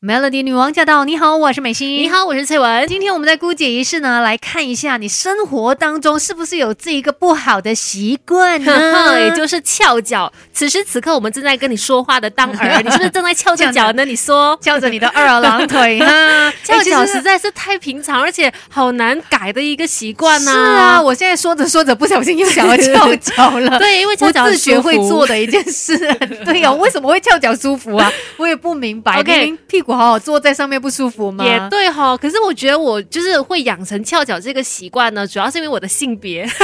Melody 女王驾到！你好，我是美心。你好，我是翠文。今天我们在姑姐仪式呢，来看一下你生活当中是不是有这一个不好的习惯呢？也就是翘脚。此时此刻，我们正在跟你说话的当儿，你是不是正在翘着脚呢？你说翘着你的二郎腿呢？翘脚实在是太平常，而且好难改的一个习惯呢。是啊，我现在说着说着，不小心又想要翘脚了。对，因为翘脚自学会做的一件事。对呀，为什么会翘脚舒服啊？我也不明白。OK，屁股好好坐在上面不舒服吗？也对哈，可是我觉得我就是会养成翘脚这个习惯呢，主要是因为我的性别。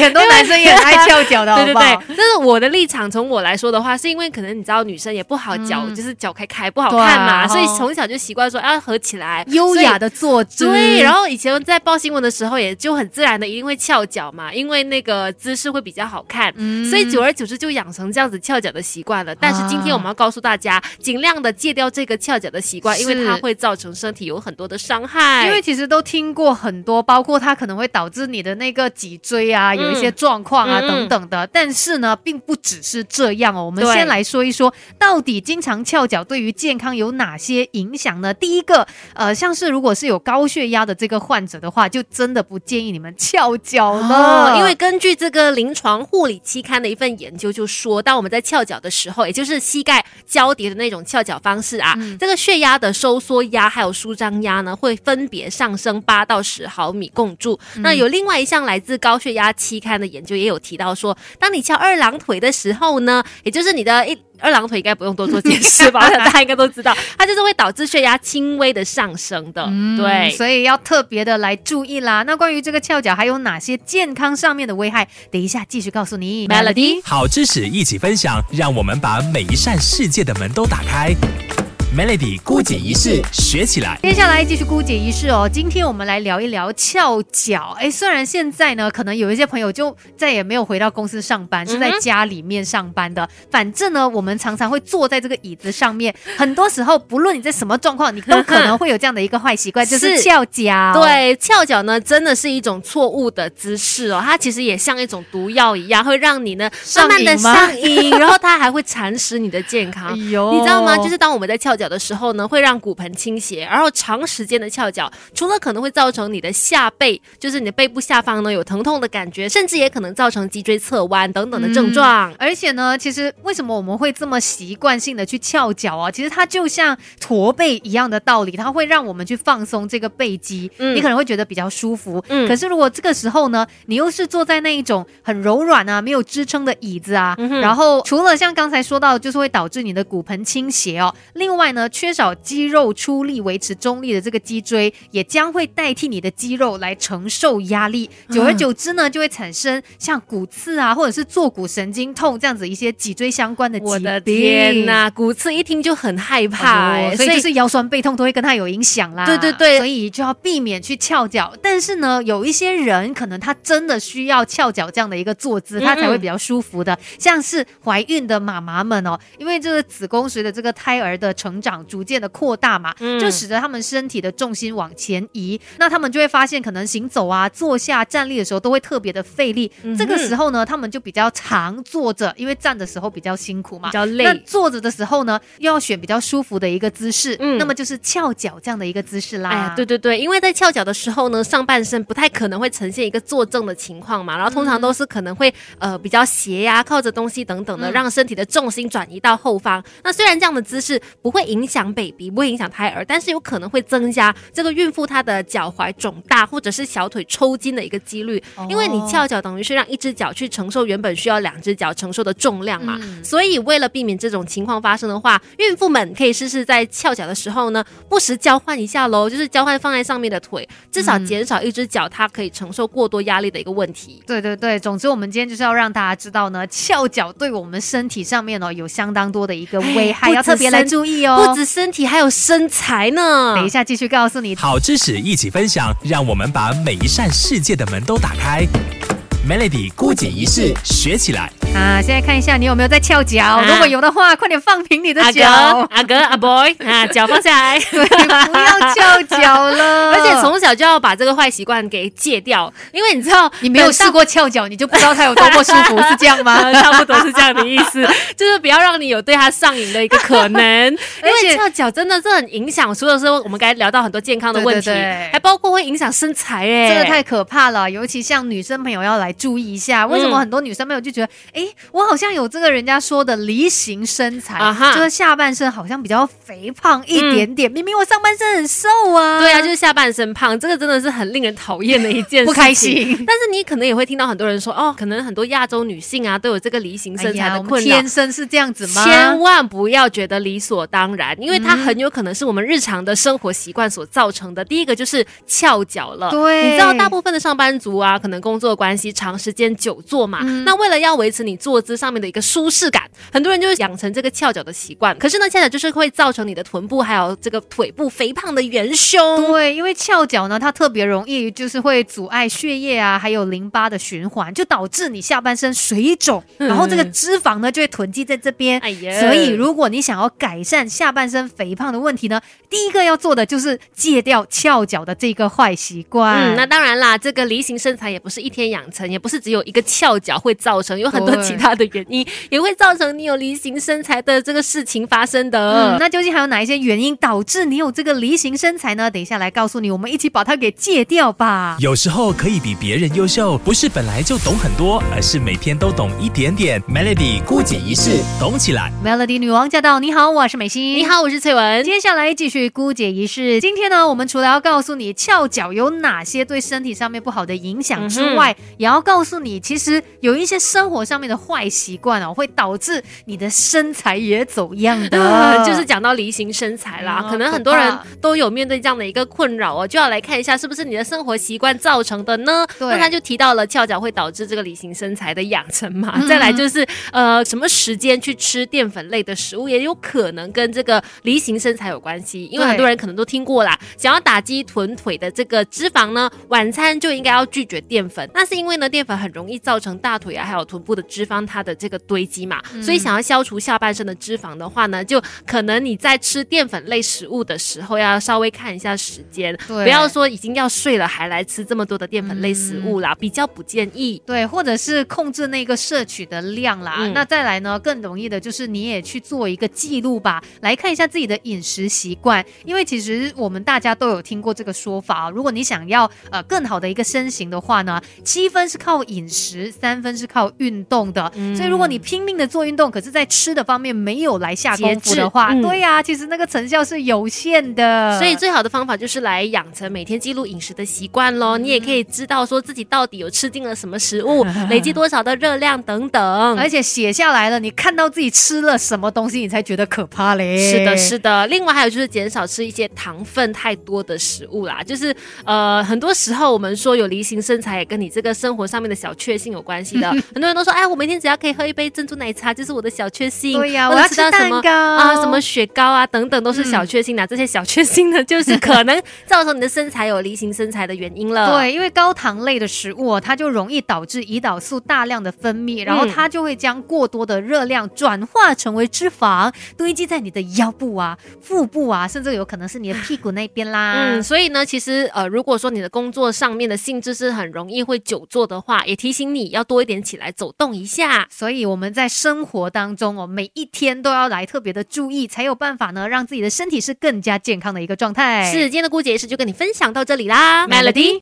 很多男生也很爱翘脚的，对对对。但是我的立场，从我来说的话，是因为可能你知道，女生也不好脚，就是脚开开不好看嘛，所以从小就习惯说要合起来，优雅的坐姿。对，然后以前在报新闻的时候，也就很自然的一定会翘脚嘛，因为那个姿势会比较好看，嗯所以久而久之就养成这样子翘脚的习惯了。但是今天我们要告诉大家，尽量的戒掉这个翘脚的习惯，因为它会造成身体有很多的伤害。因为其实都听过很多，包括它可能会导致你的那个脊椎啊有一些状况啊等等的。但是呢，并不只是这样哦。我们先来说一说，到底经常翘脚对于健康有哪些影响呢？第一个，呃，像是如果是有高血压的这个患者的话，就真的不建议你们翘脚了，因为根据这个临床护理期刊的一份研究就说，当我们在翘脚的时候，也就是膝盖交叠的那种翘脚方式啊。这个血压的收缩压还有舒张压呢，会分别上升八到十毫米共筑。那有另外一项来自高血压期刊的研究也有提到说，当你翘二郎腿的时候呢，也就是你的一二郎腿应该不用多做解释吧，大家应该都知道，它就是会导致血压轻微的上升的。对，所以要特别的来注意啦。那关于这个翘脚还有哪些健康上面的危害，等一下继续告诉你。Melody 好知识一起分享，让我们把每一扇世界的门都打开。Melody 姑姐仪式学起来，接下来继续姑姐仪式哦。今天我们来聊一聊翘脚。哎，虽然现在呢，可能有一些朋友就再也没有回到公司上班，是在家里面上班的。反正呢，我们常常会坐在这个椅子上面。很多时候，不论你在什么状况，你都可能会有这样的一个坏习惯，就是翘脚。对，翘脚呢，真的是一种错误的姿势哦。它其实也像一种毒药一样，会让你呢慢慢的上瘾，然后它还会蚕食你的健康。哎，你知道吗？就是当我们在翘脚。的时候呢，会让骨盆倾斜，然后长时间的翘脚，除了可能会造成你的下背，就是你的背部下方呢有疼痛的感觉，甚至也可能造成脊椎侧弯等等的症状。而且呢，其实为什么我们会这么习惯性的去翘脚啊？其实它就像驼背一样的道理，它会让我们去放松这个背肌，你可能会觉得比较舒服。嗯，可是如果这个时候呢，你又是坐在那一种很柔软啊、没有支撑的椅子啊，然后除了像刚才说到，就是会导致你的骨盆倾斜哦，另外呢，缺少肌肉出力维持中立的这个脊椎，也将会代替你的肌肉来承受压力。久而久之呢，就会产生像骨刺啊，或者是坐骨神经痛这样子一些脊椎相关的疾病。我的天哪，骨刺一听就很害怕，所以就是腰酸背痛都会跟它有影响啦。对对对，所以就要避免去翘脚。但是呢，有一些人可能他真的需要翘脚这样的一个坐姿，他才会比较舒服的。像是怀孕的妈妈们哦，因为这个子宫随着这个胎儿的成长。逐渐的扩大嘛，就使得他们身体的重心往前移，那他们就会发现，可能行走啊、坐下、站立的时候都会特别的费力。这个时候呢，他们就比较常坐着，因为站的时候比较辛苦嘛，比较累。那坐着的时候呢，又要选比较舒服的一个姿势，嗯，那么就是翘脚这样的一个姿势啦。哎，对对对，因为在翘脚的时候呢，上半身不太可能会呈现一个坐正的情况嘛，然后通常都是可能会呃比较斜呀，靠着东西等等的，让身体的重心转移到后方。那虽然这样的姿势不会影响 baby，不会影响胎儿，但是有可能会增加这个孕妇她的脚踝肿大或者是小腿抽筋的一个几率，因为你翘脚等于是让一只脚去承受原本需要两只脚承受的重量嘛，所以为了避免这种情况发生的话，孕妇们可以试试在翘脚的时候呢，不时交换一下喽，就是交换放在上面的腿，至少减少一只脚它可以承受过多压力的一个问题。对对对，总之我们今天就是要让大家知道呢，翘脚对我们身体上面哦有相当多的一个危害，要特别来注意哦，不止身体。还有身材呢，等一下继续告诉你。好知识一起分享，让我们把每一扇世界的门都打开。Melody 孤姐仪式学起来。啊，现在看一下你有没有在翘脚，如果有的话，快点放平你的脚，阿哥阿 boy 啊，脚放下来，对，不要翘脚了。而且从小就要把这个坏习惯给戒掉，因为你知道你没有试过翘脚，你就不知道它有多么舒服，是这样吗？差不多是这样的意思，就是不要让你有对它上瘾的一个可能。因为翘脚真的是很影响，除了说我们刚才聊到很多健康的问题，还包括会影响身材，哎，真的太可怕了。尤其像女生朋友要来注意一下，为什么很多女生朋友就觉得，哎，我好像有这个人家说的梨形身材，就是下半身好像比较肥胖一点点，明明我上半身很瘦啊。对啊，就是下半身胖，这个真的是很令人讨厌的一件，不开心。但是你可能也会听到很多人说，哦，可能很多亚洲女性啊都有这个梨形身材的困扰，天生是这样子吗？千万不要觉得理所当然，因为它很有可能是我们日常的生活习惯所造成的。第一个就是翘脚了，对，你知道大部分的上班族啊，可能工作关系长时间久坐嘛，那为了要维持你坐姿上面的一个舒适感，很多人就是养成这个翘脚的习惯。可是呢，翘脚就是会造成你的臀部还有这个腿部肥胖的元凶。对，因为翘脚呢，它特别容易就是会阻碍血液啊，还有淋巴的循环，就导致你下半身水肿，然后这个脂肪呢就会囤积在这边。哎呀，所以如果你想要改善下半身肥胖的问题呢，第一个要做的就是戒掉翘脚的这个坏习惯。嗯，那当然啦，这个梨形身材也不是一天养成，也不是只有一个翘脚会造成，有很多其他的原因也会造成你有梨形身材的这个事情发生的。那究竟还有哪一些原因导致你有这个梨形身材呢？等一下来告诉你，我们一起把它给戒掉吧。有时候可以比别人优秀，不是本来就懂很多，而是每天都懂一点点。Melody 孤姐一式，懂起来。Melody 女王驾到！你好，我是美心。你好，我是翠文。接下来继续姑姐一式。今天呢，我们除了要告诉你翘脚有哪些对身体上面不好的影响之外，也要告诉你，其实有一些生活上面的坏习惯哦，会导致你的身材也走样的。就是讲到梨形身材啦，可能很多人都有面对这样的一个困扰哦，就要来看一下是不是你的生活习惯造成的呢？那他就提到了翘脚会导致这个梨形身材的养成嘛。再来就是呃，什么时间去吃淀粉类的食物，也有可能跟这个梨形身材有关系。因为很多人可能都听过啦，想要打击臀腿的这个脂肪呢，晚餐就应该要拒绝淀粉。那是因为呢，淀粉很容易造成大腿啊，还有臀部的脂肪它的这个堆积嘛。所以想要消除下半身的脂肪的话呢，就可能你在吃淀粉类食物的时候，要稍微看一下时间，不要说已经要睡了还来吃这么多的淀粉类食物啦，比较不建议。对，或者是控制那个摄取的量啦。那再来呢，更容易的就是你也去做一个记录吧，来看一下自己的饮食习惯。因为其实我们大家都有听过这个说法啊，如果你想要呃更好的一个身形的话呢，七分是靠饮食，三分是靠运动的。所以如果你拼命的做运动，可是在吃的方面没有来下功夫的话，对呀，其实那个成效是有限的。所以最好的方法就是来养成每天记录饮食的习惯喽。你也可以知道说自己到底有吃进了什么食物，累积多少的热量等等，而且写下来了，你看到自己吃了什么东西，你才觉得可怕嘞。是的，是的。另外还有就是减少吃一些糖分太多的食物啦。就是呃，很多时候我们说有梨形身材也跟你这个生活上面的小确幸有关系的。很多人都说，哎，我每天只要可以喝一杯珍珠奶茶，就是我的小确幸。对呀，我要吃蛋糕啊，什么雪糕啊等等都是小确幸的。这些小确幸呢，就是可能造成你的身材有梨形身材的原因了。对，因为高糖类的食物，它就容易导致胰岛素大量的分泌，然后它就会将过多的热量转化成为脂肪，堆积在你的腰部啊、腹部啊，甚至有可能是你的屁股那边啦。嗯，所以呢，其实呃，如果说你的工作上面的性质是很容易会久坐的话，也提醒你要多一点起来走动一下。所以我们在生活当中哦，每一天都要来特别的注意，才有办法呢，让自己的身体是更加健康的一个状态。是，今天的姑姐是就跟你分享到这里啦，Melody。